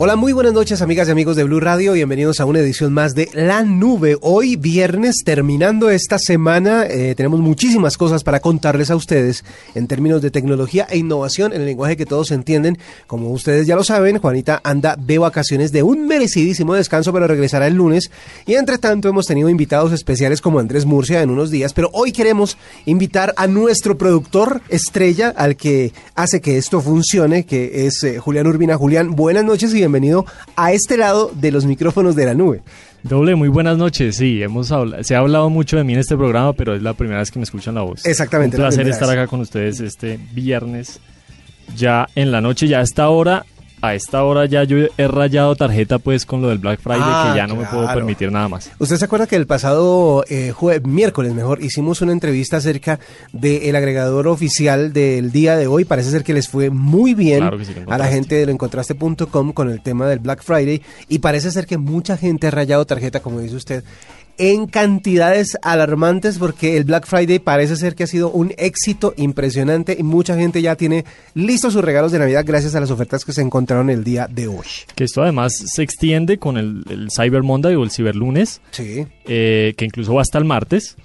Hola, muy buenas noches amigas y amigos de Blue Radio, bienvenidos a una edición más de La Nube. Hoy viernes, terminando esta semana, eh, tenemos muchísimas cosas para contarles a ustedes en términos de tecnología e innovación en el lenguaje que todos entienden. Como ustedes ya lo saben, Juanita anda de vacaciones de un merecidísimo descanso, pero regresará el lunes. Y entre tanto hemos tenido invitados especiales como Andrés Murcia en unos días, pero hoy queremos invitar a nuestro productor estrella, al que hace que esto funcione, que es eh, Julián Urbina. Julián, buenas noches y bienvenido a este lado de los micrófonos de la nube. Doble, muy buenas noches. Sí, hemos habla- se ha hablado mucho de mí en este programa, pero es la primera vez que me escuchan la voz. Exactamente, Un la placer estar acá con ustedes este viernes, ya en la noche, ya a esta hora. A esta hora ya yo he rayado tarjeta pues con lo del Black Friday Ah, que ya no me puedo permitir nada más. ¿Usted se acuerda que el pasado eh, jue- miércoles, mejor, hicimos una entrevista acerca del agregador oficial del día de hoy? Parece ser que les fue muy bien Claro sí, a la gente de loencontraste.com con el tema del Black Friday y parece ser que mucha gente ha rayado tarjeta, como dice usted, en cantidades alarmantes porque el Black Friday parece ser que ha sido un éxito impresionante y mucha gente ya tiene listos sus regalos de Navidad gracias a las ofertas que se encontraron el día de hoy. Que esto además se extiende con el, el Cyber Monday o el Cyber Lunes, Sí. eh, que incluso va hasta el martes,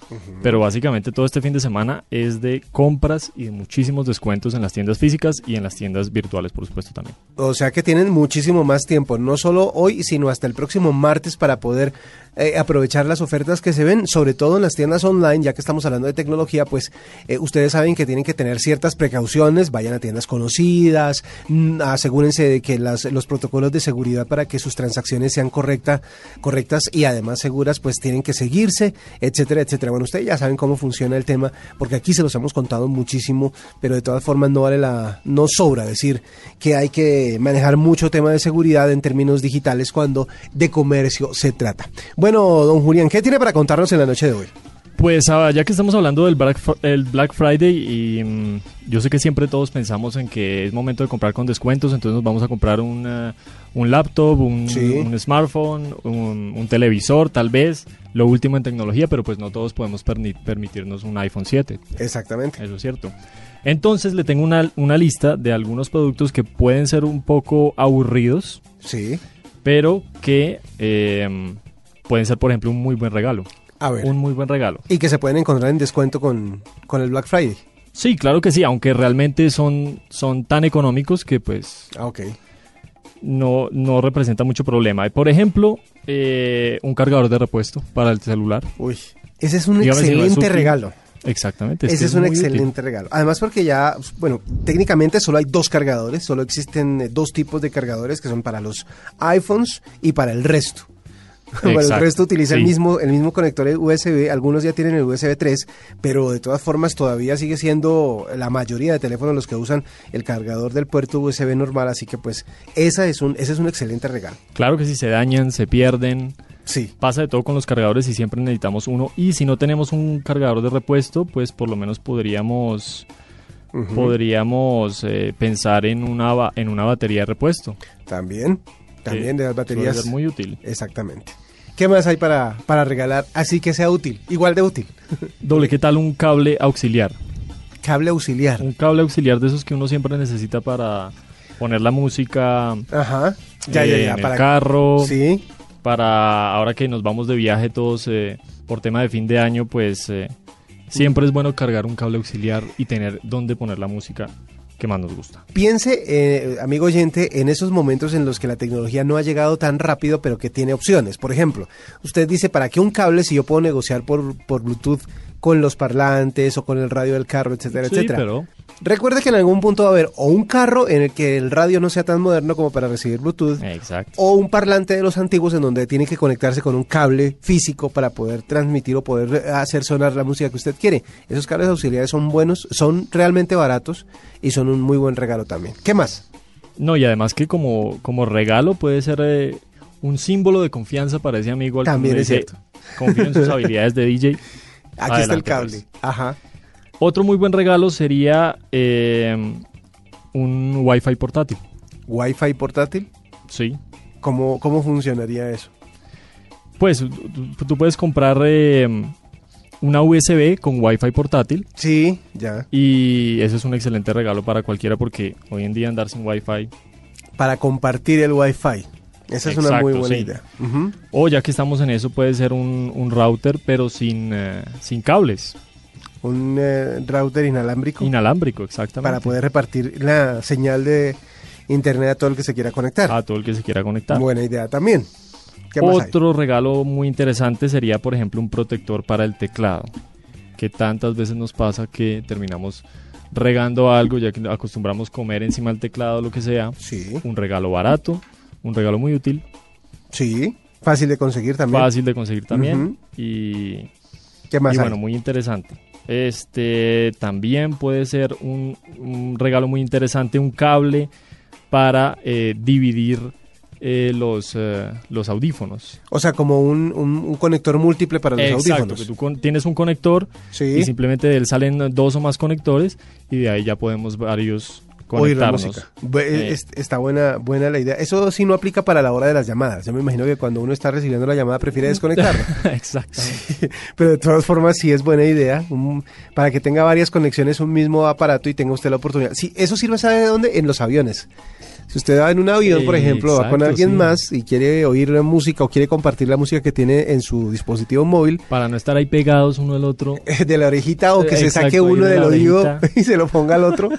pero básicamente todo este fin de semana es de compras y de muchísimos descuentos en las tiendas físicas y en las tiendas virtuales, por supuesto, también. O sea que tienen muchísimo más tiempo, no solo hoy, sino hasta el próximo martes para poder eh, aprovechar las ofertas que se ven, sobre todo en las tiendas online, ya que estamos hablando de tecnología, pues eh, ustedes saben que tienen que tener ciertas precauciones, vayan a tiendas conocidas, mm, asegúrense de que los protocolos de seguridad para que sus transacciones sean correcta, correctas y además seguras, pues tienen que seguirse, etcétera, etcétera. Bueno, ustedes ya saben cómo funciona el tema, porque aquí se los hemos contado muchísimo, pero de todas formas no vale la, no sobra decir que hay que manejar mucho tema de seguridad en términos digitales cuando de comercio se trata. Bueno, don Julián, ¿qué tiene para contarnos en la noche de hoy? Pues ah, ya que estamos hablando del Black, el Black Friday y mm, yo sé que siempre todos pensamos en que es momento de comprar con descuentos, entonces nos vamos a comprar un, ah, un laptop, un, Sí. un smartphone, un, un televisor tal vez, lo último en tecnología, pero pues no todos podemos permitirnos un iPhone 7, Exactamente. eso es cierto. Entonces le tengo una, una lista de algunos productos que pueden ser un poco aburridos, Sí. pero que eh, pueden ser por ejemplo un muy buen regalo. A ver. Un muy buen regalo. Y que se pueden encontrar en descuento con, con el Black Friday. Sí, claro que sí, aunque realmente son, son tan económicos que pues Ah, ok. no, no representa mucho problema. Por ejemplo, eh, un cargador de repuesto para el celular. Uy. Ese es un Dígame si no es excelente regalo. Exactamente. Ese es un útil. excelente regalo. Además porque ya, bueno, técnicamente solo hay dos cargadores, solo existen eh, dos tipos de cargadores que son para los iPhones y para el resto. Bueno, el resto utiliza el mismo el mismo conector USB, algunos ya tienen el USB 3, pero de todas formas todavía sigue siendo la mayoría de teléfonos los que usan el cargador del puerto USB normal, así que pues esa es un ese es un excelente regalo. Claro que si se dañan, se pierden. Sí. Pasa de todo con los cargadores y siempre necesitamos uno. Y si no tenemos un cargador de repuesto, pues por lo menos podríamos podríamos eh, pensar en una en una batería de repuesto. También, también de las baterías. ser muy útil. Exactamente. ¿Qué más hay para, para regalar así que sea útil? Igual de útil. Doble, ¿qué tal un cable auxiliar? Cable auxiliar. Un cable auxiliar de esos que uno siempre necesita para poner la música Ajá. Ya, eh, ya, ya. en el para... carro, Sí. para ahora que nos vamos de viaje todos eh, por tema de fin de año, pues eh, siempre es bueno cargar un cable auxiliar y tener dónde poner la música que más nos gusta. Piense, eh, amigo oyente, en esos momentos en los que la tecnología no ha llegado tan rápido, pero que tiene opciones. Por ejemplo, usted dice, ¿para qué un cable si yo puedo negociar por, por Bluetooth con los parlantes o con el radio del carro, etcétera, Sí, etcétera. pero Recuerde que en algún punto va a haber o un carro en el que el radio no sea tan moderno como para recibir Bluetooth, exacto. o un parlante de los antiguos en donde tiene que conectarse con un cable físico para poder transmitir o poder hacer sonar la música que usted quiere. Esos cables auxiliares son buenos, son realmente baratos y son un muy buen regalo también. ¿Qué más? No, y además que como, como regalo puede ser eh, un símbolo de confianza para ese amigo al que También es dice, cierto. confío en sus habilidades de DJ. Aquí está el Adelante, cable. pues. Ajá. Otro muy buen regalo sería eh, un Wi-Fi portátil. Wi-Fi portátil. Sí. ¿Cómo, cómo funcionaría eso? Pues tú, tú puedes comprar eh, una USB con Wi-Fi portátil Sí, ya. y ese es un excelente regalo para cualquiera porque hoy en día andar sin Wi-Fi Para compartir el Wi-Fi. Esa es una muy buena sí. idea. O ya que estamos en eso puede ser un, un router pero sin, eh, sin cables. Un eh, router inalámbrico Inalámbrico, exactamente. para poder repartir la señal de internet a todo el que se quiera conectar. a todo el que se quiera conectar. Buena idea también. ¿Qué más? Otro regalo muy interesante sería, por ejemplo, un protector para el teclado. Que tantas veces nos pasa que terminamos regando algo, ya que acostumbramos comer encima del teclado, lo que sea. Sí, Un regalo barato, un regalo muy útil, sí. Fácil de conseguir también. fácil de conseguir también y, ¿Qué más y hay? bueno, muy interesante. Este también puede ser un, un regalo muy interesante, un cable para eh, dividir eh, los, eh, los audífonos. O sea, como un, un- un conector múltiple para los Exacto, audífonos. que tú con- tienes un conector Sí. y simplemente de él salen dos o más conectores y de ahí ya podemos varios Oír la música. Eh. es- Está buena, buena la idea. Eso sí no aplica para la hora de las llamadas. Yo me imagino que cuando uno está recibiendo la llamada prefiere desconectarla. Exactamente. Pero de todas formas sí es buena idea. un- para que tenga varias conexiones un mismo aparato y tenga usted la oportunidad. Sí, eso sirve, ¿sabe de dónde? En los aviones. Si usted va en un avión, por ejemplo, va con Exacto, alguien sí. más y quiere oír la música o quiere compartir la música que tiene en su dispositivo móvil, Para no estar ahí pegados uno al otro. de la orejita o que se Exacto, saque uno de del oído y se lo ponga al otro.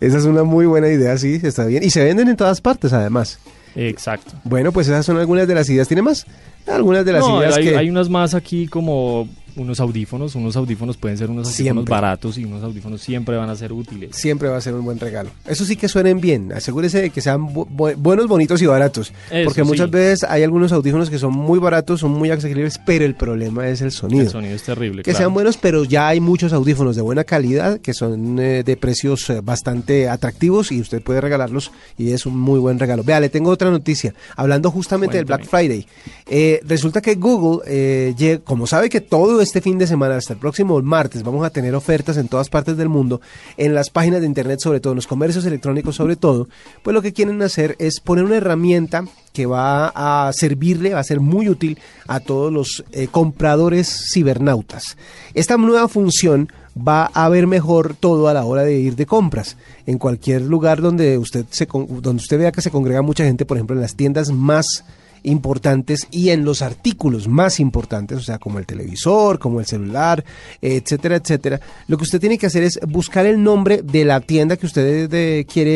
Esa es una muy buena idea, sí, está bien. Y se venden en todas partes, además. Exacto. Bueno, pues esas son algunas de las ideas. ¿Tiene más? Algunas de las No, ideas hay, que... hay unas más aquí como unos audífonos. Unos audífonos pueden ser unos audífonos Siempre. baratos y unos audífonos siempre van a ser útiles. Siempre va a ser un buen regalo. Eso sí que suenen bien. Asegúrese de que sean bu- bu- buenos, bonitos y baratos. Eso Porque muchas sí. veces hay algunos audífonos que son muy baratos, son muy accesibles, pero el problema es el sonido. El sonido es terrible. que claro. sean buenos, pero ya hay muchos audífonos de buena calidad que son eh, de precios eh, bastante atractivos y usted puede regalarlos y es un muy buen regalo. Vea, le tengo otra noticia. Hablando justamente del Black Friday. Eh, resulta que Google, eh, como sabe que todo este fin de semana, hasta el próximo martes, vamos a tener ofertas en todas partes del mundo, en las páginas de internet sobre todo, en los comercios electrónicos sobre todo, pues lo que quieren hacer es poner una herramienta que va a servirle, va a ser muy útil a todos los eh, compradores cibernautas. Esta nueva función va a ver mejor todo a la hora de ir de compras. En cualquier lugar donde usted, se, donde usted vea que se congrega mucha gente, por ejemplo, en las tiendas más importantes y en los artículos más importantes, o sea, como el televisor, como el celular, etcétera, etcétera, lo que usted tiene que hacer es buscar el nombre de la tienda que usted eh, quiere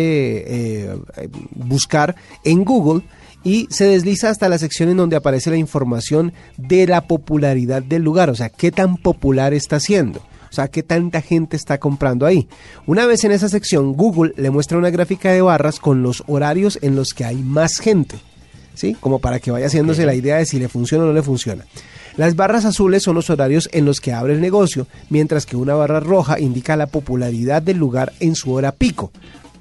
eh, buscar en Google y se desliza hasta la sección en donde aparece la información de la popularidad del lugar, o sea, qué tan popular está siendo. O sea, qué tanta gente está comprando ahí. Una vez en esa sección, Google le muestra una gráfica de barras con los horarios en los que hay más gente. ¿Sí? Como para que vaya haciéndose la idea de si le funciona o no le funciona. Las barras azules son los horarios en los que abre el negocio, mientras que una barra roja indica la popularidad del lugar en su hora pico.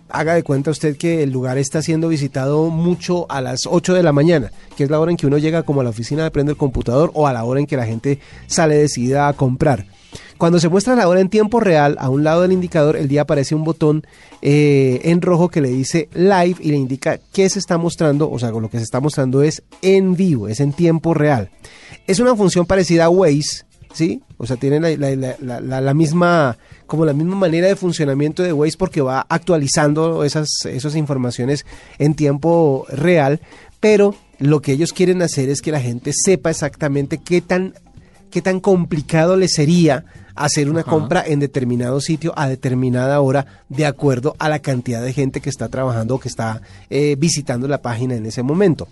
Haga de cuenta usted que el lugar está siendo visitado mucho a las 8 de la mañana, que es la hora en que uno llega como a la oficina de prender el computador o a la hora en que la gente sale decidida a comprar. Cuando se muestra la hora en tiempo real, a un lado del indicador, el día aparece un botón eh, en rojo que le dice live y le indica qué se está mostrando, o sea, lo que se está mostrando es en vivo, es en tiempo real. Es una función parecida a Waze, ¿sí? O sea, tiene la, misma, como la misma manera de funcionamiento de Waze porque va actualizando esas, esas informaciones en tiempo real, pero lo que ellos quieren hacer es que la gente sepa exactamente qué tan qué tan complicado le sería hacer una compra en determinado sitio a determinada hora de acuerdo a la cantidad de gente que está trabajando o que está eh, visitando la página en ese momento.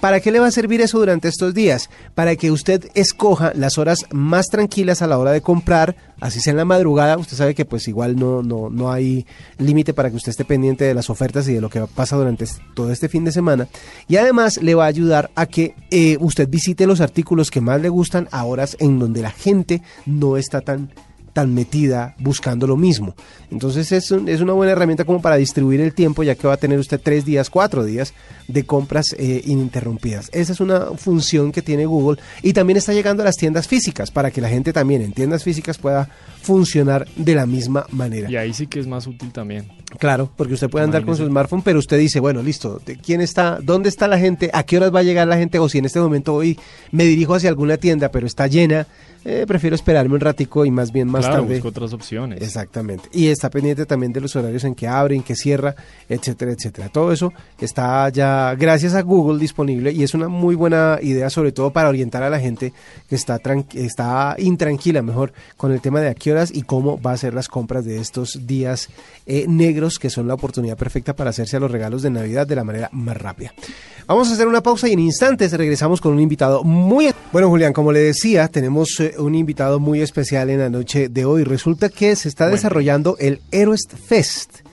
¿Para qué le va a servir eso durante estos días? Para que usted escoja las horas más tranquilas a la hora de comprar, así sea en la madrugada, usted sabe que pues igual no, no, no hay límite para que usted esté pendiente de las ofertas y de lo que pasa durante todo este fin de semana. Y además le va a ayudar a que eh, usted visite los artículos que más le gustan a horas en donde la gente no está tan tan metida buscando lo mismo. Entonces es, es, una buena herramienta como para distribuir el tiempo, ya que va a tener usted tres días, cuatro días de compras eh, ininterrumpidas. Esa es una función que tiene Google y también está llegando a las tiendas físicas para que la gente también en tiendas físicas pueda funcionar de la misma manera. Y ahí sí que es más útil también. Claro, porque usted puede andar con su smartphone, pero usted dice, bueno, listo, ¿quién está? ¿Dónde está la gente? ¿A qué horas va a llegar la gente? O si en este momento hoy me dirijo hacia alguna tienda, pero está llena, eh, prefiero esperarme un ratico y más bien más claro, tarde. busco otras opciones. Exactamente. Y está pendiente también de los horarios en que abre, en que cierra, etcétera, etcétera. Todo eso está ya, gracias a Google, disponible y es una muy buena idea, sobre todo para orientar a la gente que está, está intranquila, mejor, con el tema de a qué horas y cómo va a ser las compras de estos días eh, negros, que son la oportunidad perfecta para hacerse a los regalos de Navidad de la manera más rápida. Vamos a hacer una pausa y en instantes regresamos con un invitado muy... Bueno, Julián, como le decía, tenemos eh, un invitado muy especial en la noche de hoy. Resulta que se está desarrollando el Heroes Fest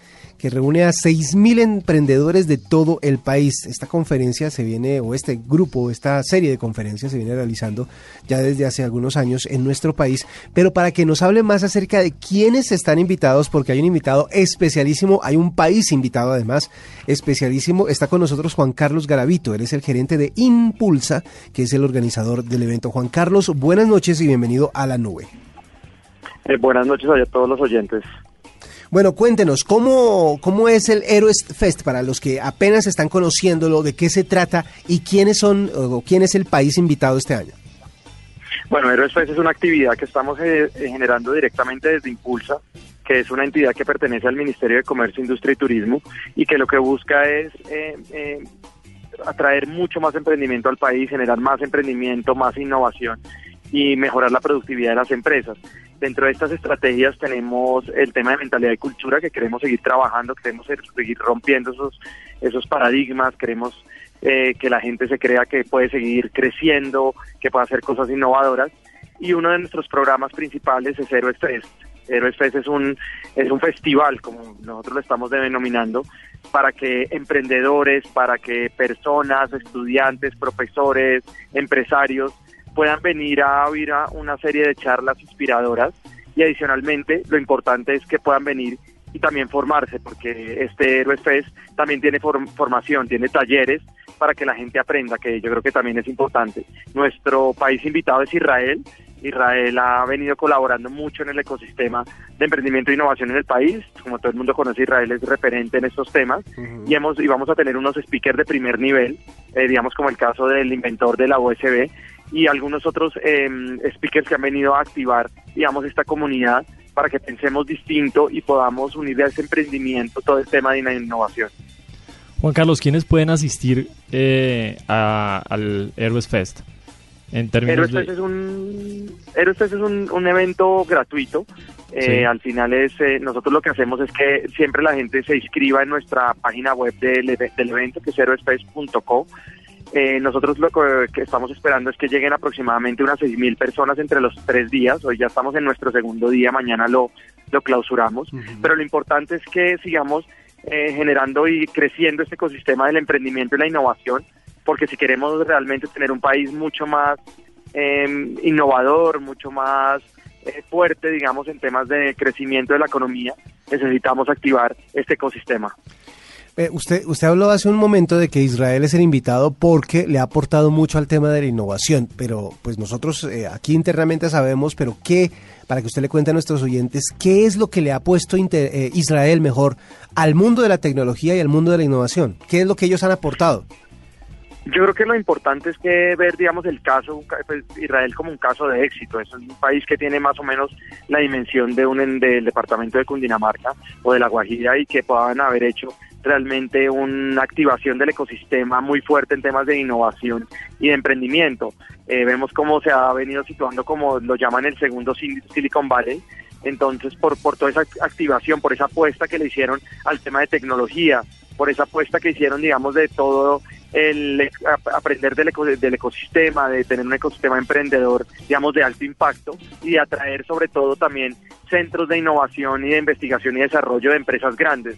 que reúne a 6.000 emprendedores de todo el país. Esta conferencia se viene, o este grupo, esta serie de conferencias se viene realizando ya desde hace algunos años en nuestro país, pero para que nos hable más acerca de quiénes están invitados, porque hay un invitado especialísimo, hay un país invitado además, especialísimo, está con nosotros Juan Carlos Garavito, él es el gerente de Impulsa, que es el organizador del evento. Juan Carlos, buenas noches y bienvenido a la nube. Eh, buenas noches a todos los oyentes. Bueno, cuéntenos, ¿cómo, ¿cómo es el Heroes Fest para los que apenas están conociéndolo, de qué se trata y quiénes son o quién es el país invitado este año? Bueno, Heroes Fest es una actividad que estamos eh, generando directamente desde Impulsa, que es una entidad que pertenece al Ministerio de Comercio, Industria y Turismo y que lo que busca es eh, eh, atraer mucho más emprendimiento al país, generar más emprendimiento, más innovación y mejorar la productividad de las empresas. Dentro de estas estrategias tenemos el tema de mentalidad y cultura que queremos seguir trabajando, queremos seguir rompiendo esos, esos paradigmas, queremos eh, que la gente se crea que puede seguir creciendo, que puede hacer cosas innovadoras. Y uno de nuestros programas principales es Héroes Fest. Héroes Fest es un, es un festival, como nosotros lo estamos denominando, para que emprendedores, para que personas, estudiantes, profesores, empresarios, puedan venir a oír a una serie de charlas inspiradoras y adicionalmente lo importante es que puedan venir y también formarse, porque este Héroes Fest también tiene formación, tiene talleres para que la gente aprenda, que yo creo que también es importante. Nuestro país invitado es Israel. Israel ha venido colaborando mucho en el ecosistema de emprendimiento e innovación en el país. Como todo el mundo conoce, Israel es referente en estos temas y hemos y vamos a tener unos speakers de primer nivel, eh, digamos como el caso del inventor de la USB, y algunos otros eh, speakers que han venido a activar, digamos, esta comunidad para que pensemos distinto y podamos unir a ese emprendimiento todo el tema de la innovación. Juan Carlos, ¿quiénes pueden asistir eh, a, al Heroes Fest? En términos Heroes Fest es un, Heroes Fest es un, un evento gratuito. Eh, Sí. Al final es eh, nosotros lo que hacemos es que siempre la gente se inscriba en nuestra página web del, del evento que es heroesfest.co. Eh, nosotros lo que, estamos esperando es que lleguen aproximadamente unas 6.000 personas entre los tres días. Hoy ya estamos en nuestro segundo día, mañana lo, lo clausuramos. Pero lo importante es que sigamos eh, generando y creciendo este ecosistema del emprendimiento y la innovación, porque si queremos realmente tener un país mucho más eh, innovador, mucho más eh, fuerte, digamos, en temas de crecimiento de la economía, necesitamos activar este ecosistema. Eh, usted, usted habló hace un momento de que Israel es el invitado porque le ha aportado mucho al tema de la innovación, pero pues nosotros eh, aquí internamente sabemos, pero qué, para que usted le cuente a nuestros oyentes, qué es lo que le ha puesto eh, Israel mejor al mundo de la tecnología y al mundo de la innovación, qué es lo que ellos han aportado. Yo creo que lo importante es que ver, digamos, el caso, pues, Israel como un caso de éxito. Es un país que tiene más o menos la dimensión de un del departamento de Cundinamarca o de La Guajira y que puedan haber hecho realmente una activación del ecosistema muy fuerte en temas de innovación y de emprendimiento. Eh, vemos cómo se ha venido situando como lo llaman el segundo Silicon Valley. Entonces, por, por toda esa activación, por esa apuesta que le hicieron al tema de tecnología, por esa apuesta que hicieron, digamos, de todo el aprender del, ecosistema, de tener un ecosistema emprendedor, digamos, de alto impacto y de atraer sobre todo también centros de innovación y de investigación y desarrollo de empresas grandes.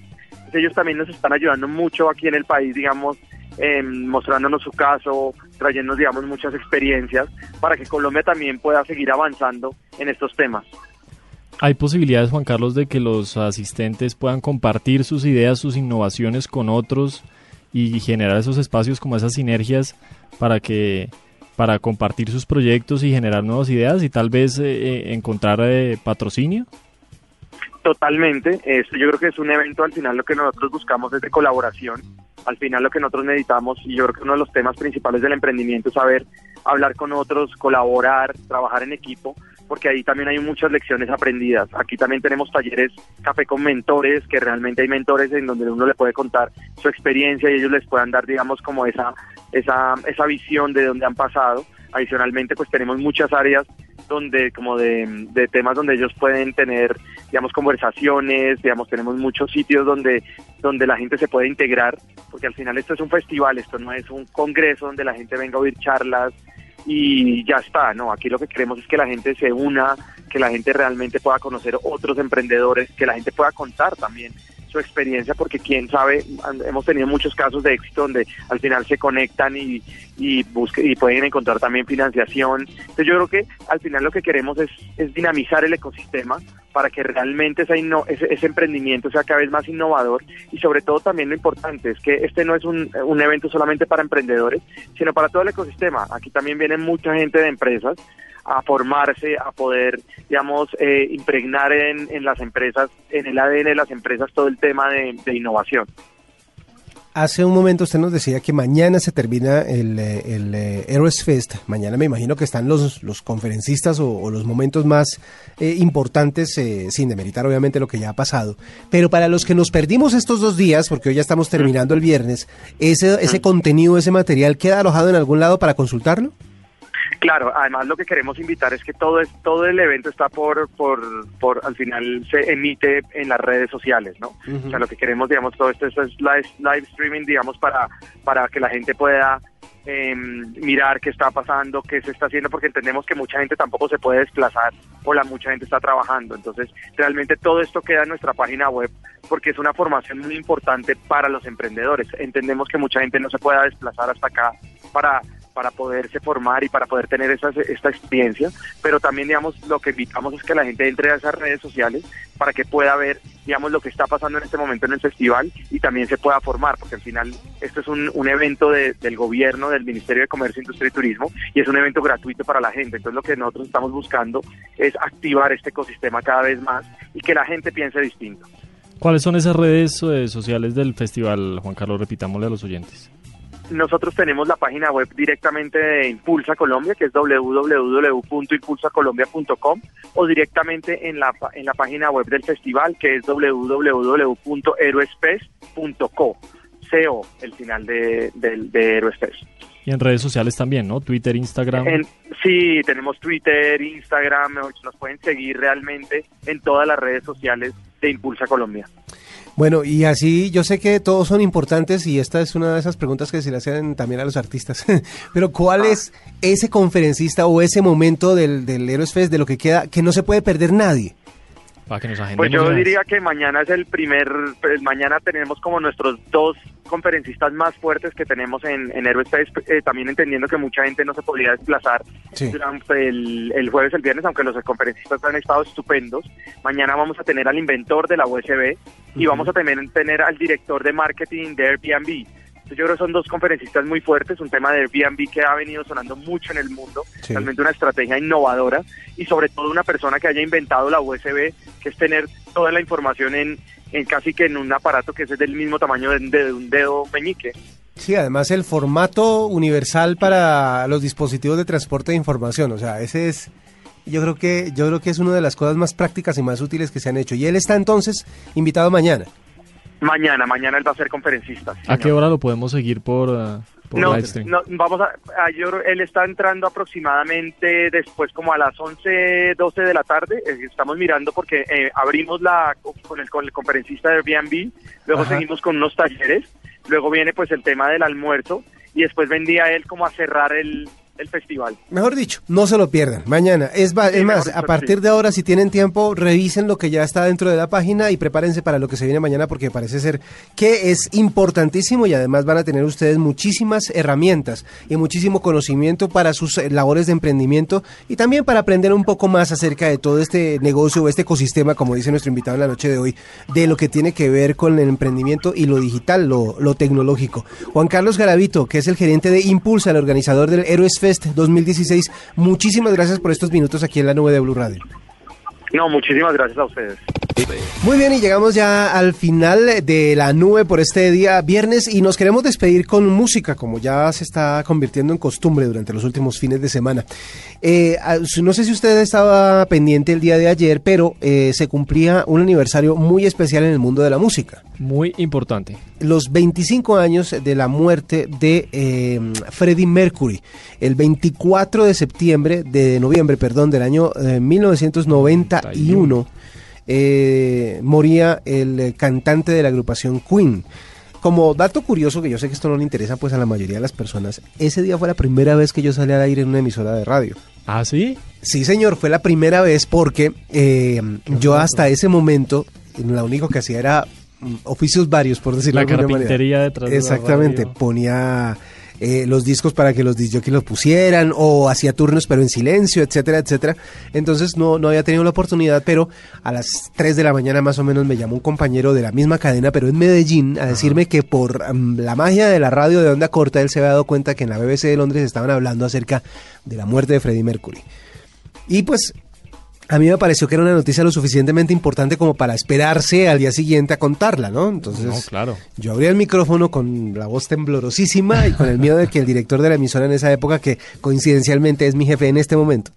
Ellos también nos están ayudando mucho aquí en el país, digamos, mostrándonos su caso, trayéndonos, digamos, muchas experiencias para que Colombia también pueda seguir avanzando en estos temas. ¿Hay posibilidades, Juan Carlos, de que los asistentes puedan compartir sus ideas, sus innovaciones con otros y generar esos espacios como esas sinergias para que para compartir sus proyectos y generar nuevas ideas y tal vez eh, eh, encontrar eh, patrocinio? Totalmente. Esto yo creo que es un evento al final lo que nosotros buscamos es de colaboración. Al final lo que nosotros necesitamos y yo creo que uno de los temas principales del emprendimiento es saber hablar con otros, colaborar, trabajar en equipo porque ahí también hay muchas lecciones aprendidas. Aquí también tenemos talleres café con mentores, que realmente hay mentores en donde uno le puede contar su experiencia y ellos les puedan dar, digamos, como esa, esa, esa visión de dónde han pasado. Adicionalmente, pues tenemos muchas áreas donde como de, temas donde ellos pueden tener digamos conversaciones digamos tenemos muchos sitios donde donde la gente se puede integrar porque al final esto es un festival esto no es un congreso donde la gente venga a oír charlas y ya está, ¿no? Aquí lo que queremos es que la gente se una, que la gente realmente pueda conocer otros emprendedores, que la gente pueda contar también su experiencia, porque quién sabe, hemos tenido muchos casos de éxito donde al final se conectan y, y, busque, y pueden encontrar también financiación. Entonces yo creo que al final lo que queremos es, es dinamizar el ecosistema para que realmente ese, ese, emprendimiento sea cada vez más innovador y sobre todo también lo importante es que este no es un, un evento solamente para emprendedores, sino para todo el ecosistema. Aquí también viene mucha gente de empresas a formarse, a poder, digamos, eh, impregnar en, en, las empresas, en el ADN de las empresas todo el tema de, innovación. Hace un momento usted nos decía que mañana se termina el, eh, el eh, Fest. Mañana me imagino que están los, los conferencistas o, los momentos más importantes, sin demeritar obviamente lo que ya ha pasado. Pero para los que nos perdimos estos dos días, porque hoy ya estamos terminando el viernes, ese, ese contenido, ese material, ¿queda alojado en algún lado para consultarlo? Claro, además lo que queremos invitar es que todo es, todo el evento está por, por, por, al final se emite en las redes sociales, ¿no? O sea, lo que queremos, digamos, todo esto, es live, live streaming, digamos, para, para que la gente pueda em, mirar qué está pasando, qué se está haciendo, porque entendemos que mucha gente tampoco se puede desplazar o la mucha gente está trabajando. Entonces, realmente todo esto queda en nuestra página web porque es una formación muy importante para los emprendedores. Entendemos que mucha gente no se pueda desplazar hasta acá para para poderse formar y para poder tener esa, esta experiencia, pero también, digamos, lo que invitamos es que la gente entre a esas redes sociales para que pueda ver, digamos, lo que está pasando en este momento en el festival y también se pueda formar, porque al final esto es un, un evento del gobierno, del Ministerio de Comercio, Industria y Turismo, y es un evento gratuito para la gente. Entonces, lo que nosotros estamos buscando es activar este ecosistema cada vez más y que la gente piense distinto. ¿Cuáles son esas redes eh, sociales del festival, Juan Carlos? Repitámosle a los oyentes. Nosotros tenemos la página web directamente de Impulsa Colombia, que es www.impulsacolombia.com, o directamente en la, en la página web del festival, que es www.heroespes.co, CO, el final de, de, de Y en redes sociales también, ¿no? Twitter, Instagram. sí, tenemos Twitter, Instagram, nos pueden seguir realmente en todas las redes sociales de Impulsa Colombia. Bueno, y así yo sé que todos son importantes y esta es una de esas preguntas que se le hacen también a los artistas. Pero ¿cuál ah. es ese conferencista o ese momento del, del Heroes Fest de lo que queda que no se puede perder nadie? Pues yo diría que mañana es el primer, pues mañana tenemos como nuestros dos conferencistas más fuertes que tenemos en, en Héroes eh, también entendiendo que mucha gente no se podría desplazar durante el, el, jueves, el viernes, aunque los conferencistas han estado estupendos. Mañana vamos a tener al inventor de la USB y vamos a también tener al director de marketing de Airbnb yo creo que son dos conferencistas muy fuertes, un tema de Airbnb que ha venido sonando mucho en el mundo, realmente una estrategia innovadora y sobre todo una persona que haya inventado la USB, que es tener toda la información en, en casi que en un aparato que es del mismo tamaño de, un dedo meñique. Sí, además el formato universal para los dispositivos de transporte de información, o sea, ese es yo creo que yo creo que es una de las cosas más prácticas y más útiles que se han hecho y él está entonces invitado mañana. Mañana, mañana él va a ser conferencista. ¿A qué hora lo podemos seguir por, uh, por No, live stream. no, vamos a, ayer él está entrando aproximadamente después como a las 11, 12 de la tarde. Eh, Estamos mirando porque eh, abrimos la con el, con el conferencista de Airbnb, luego Ajá. seguimos con unos talleres, luego viene pues el tema del almuerzo y después vendría él como a cerrar el, el festival. Mejor dicho, no se lo pierdan. Mañana. Es, Sí, es más, a partir sí. de ahora, si tienen tiempo, revisen lo que ya está dentro de la página y prepárense para lo que se viene mañana porque parece ser que es importantísimo y además van a tener ustedes muchísimas herramientas y muchísimo conocimiento para sus eh, labores de emprendimiento y también para aprender un poco más acerca de todo este negocio o este ecosistema, como dice nuestro invitado en la noche de hoy, de lo que tiene que ver con el emprendimiento y lo digital, lo, lo tecnológico. Juan Carlos Garavito, que es el gerente de Impulsa, el organizador del Héroes Fest 2016, muchísimas gracias por estos minutos aquí en la nube de Blue Radio. No, muchísimas gracias a ustedes. Muy bien, y llegamos ya al final de la nube por este día viernes y nos queremos despedir con música, como ya se está convirtiendo en costumbre durante los últimos fines de semana. Eh, no sé si usted estaba pendiente el día de ayer, pero eh, se cumplía un aniversario muy especial en el mundo de la música. Muy importante. Los 25 años de la muerte de eh, Freddie Mercury, el 24 de septiembre, de noviembre, perdón, del año eh, 1991 eh, moría el eh, cantante de la agrupación Queen. Como dato curioso, que yo sé que esto no le interesa pues a la mayoría de las personas, ese día fue la primera vez que yo salí al aire en una emisora de radio. ¿Ah, sí? Sí, señor, fue la primera vez porque eh, yo hasta ese momento lo único que hacía era mm, oficios varios, por decirlo La de alguna manera. carpintería detrás de la Exactamente, ponía eh, los discos para que los disjockeys los pusieran o hacía turnos pero en silencio, etcétera, etcétera. Entonces no, no había tenido la oportunidad, pero a las 3 de la mañana más o menos me llamó un compañero de la misma cadena, pero en Medellín, a decirme que por mm, la magia de la radio de onda corta él se había dado cuenta que en la BBC de Londres estaban hablando acerca de la muerte de Freddie Mercury. Y pues a mí me pareció que era una noticia lo suficientemente importante como para esperarse al día siguiente a contarla, ¿no? Entonces, No, claro. yo abrí el micrófono con la voz temblorosísima y con el miedo de que el director de la emisora en esa época, que coincidencialmente es mi jefe en este momento,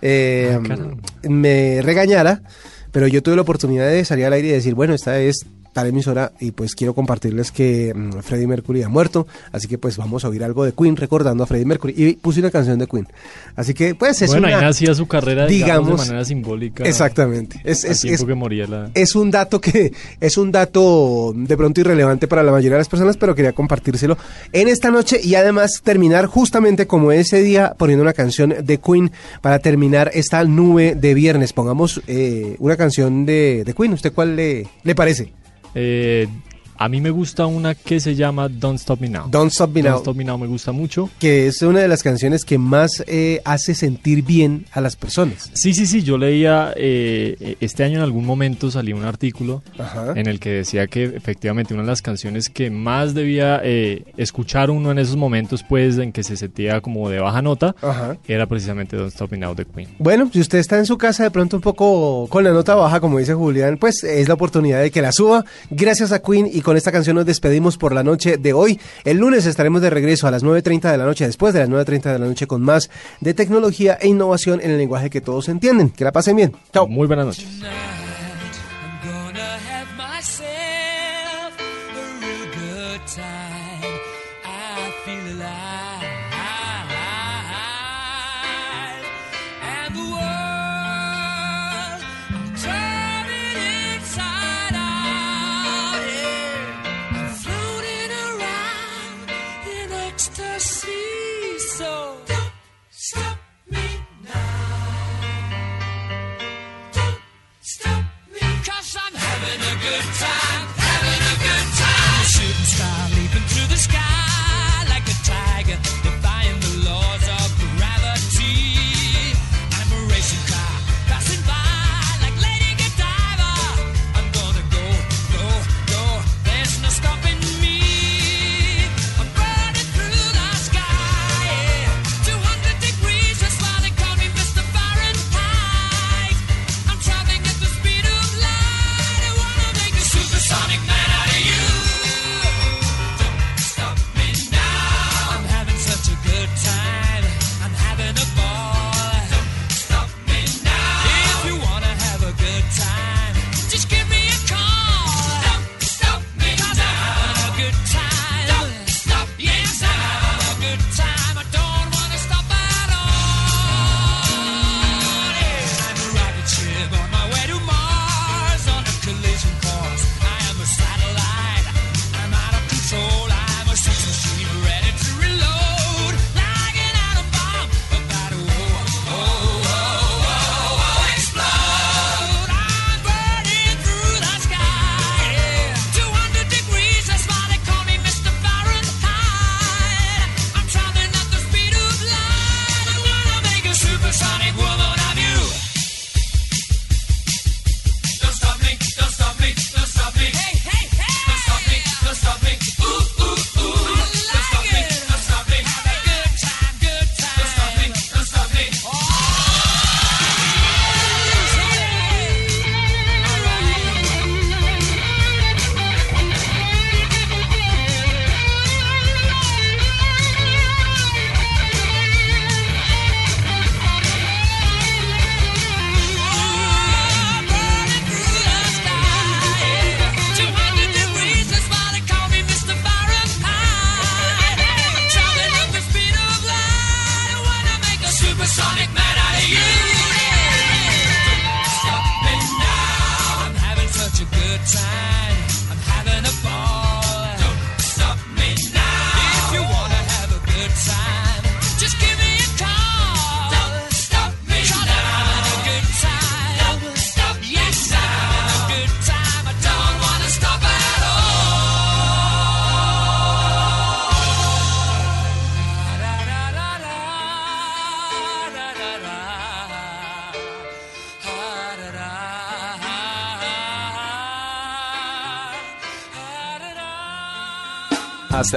eh, Ah, me regañara, pero yo tuve la oportunidad de salir al aire y decir, bueno, esta es tal emisora y pues quiero compartirles que mm, Freddie Mercury ha muerto, así que pues vamos a oír algo de Queen recordando a Freddie Mercury y puse una canción de Queen. Así que pues es bueno, una... ahí nacía su carrera, digamos, digamos, de manera simbólica. Exactamente. Es, es, es- que moría la... es un dato que es un dato de pronto irrelevante para la mayoría de las personas, pero quería compartírselo en esta noche y además terminar justamente como ese día poniendo una canción de Queen para terminar esta nube de viernes. Pongamos eh, una canción de, de Queen. ¿Usted cuál le, le parece? Eh, a mí me gusta una que se llama Don't Stop Me Now. Don't Stop Me Don't Now. Stop Me Now me gusta mucho. Que es una de las canciones que más eh, hace sentir bien a las personas. Sí, sí, sí, yo leía, eh, este año en algún momento salió un artículo Ajá. en el que decía que efectivamente una de las canciones que más debía eh, escuchar uno en esos momentos, pues en que se sentía como de baja nota, Ajá. era precisamente Don't Stop Me Now de Queen. Bueno, si usted está en su casa de pronto un poco con la nota baja, como dice Julián, pues es la oportunidad de que la suba. Gracias a Queen y con esta canción nos despedimos por la noche de hoy. El lunes estaremos de regreso a las 9.30 de la noche, después de las 9.30 de la noche, con más de tecnología e innovación en el lenguaje que todos entienden. Que la pasen bien. Chao. Muy buenas noches.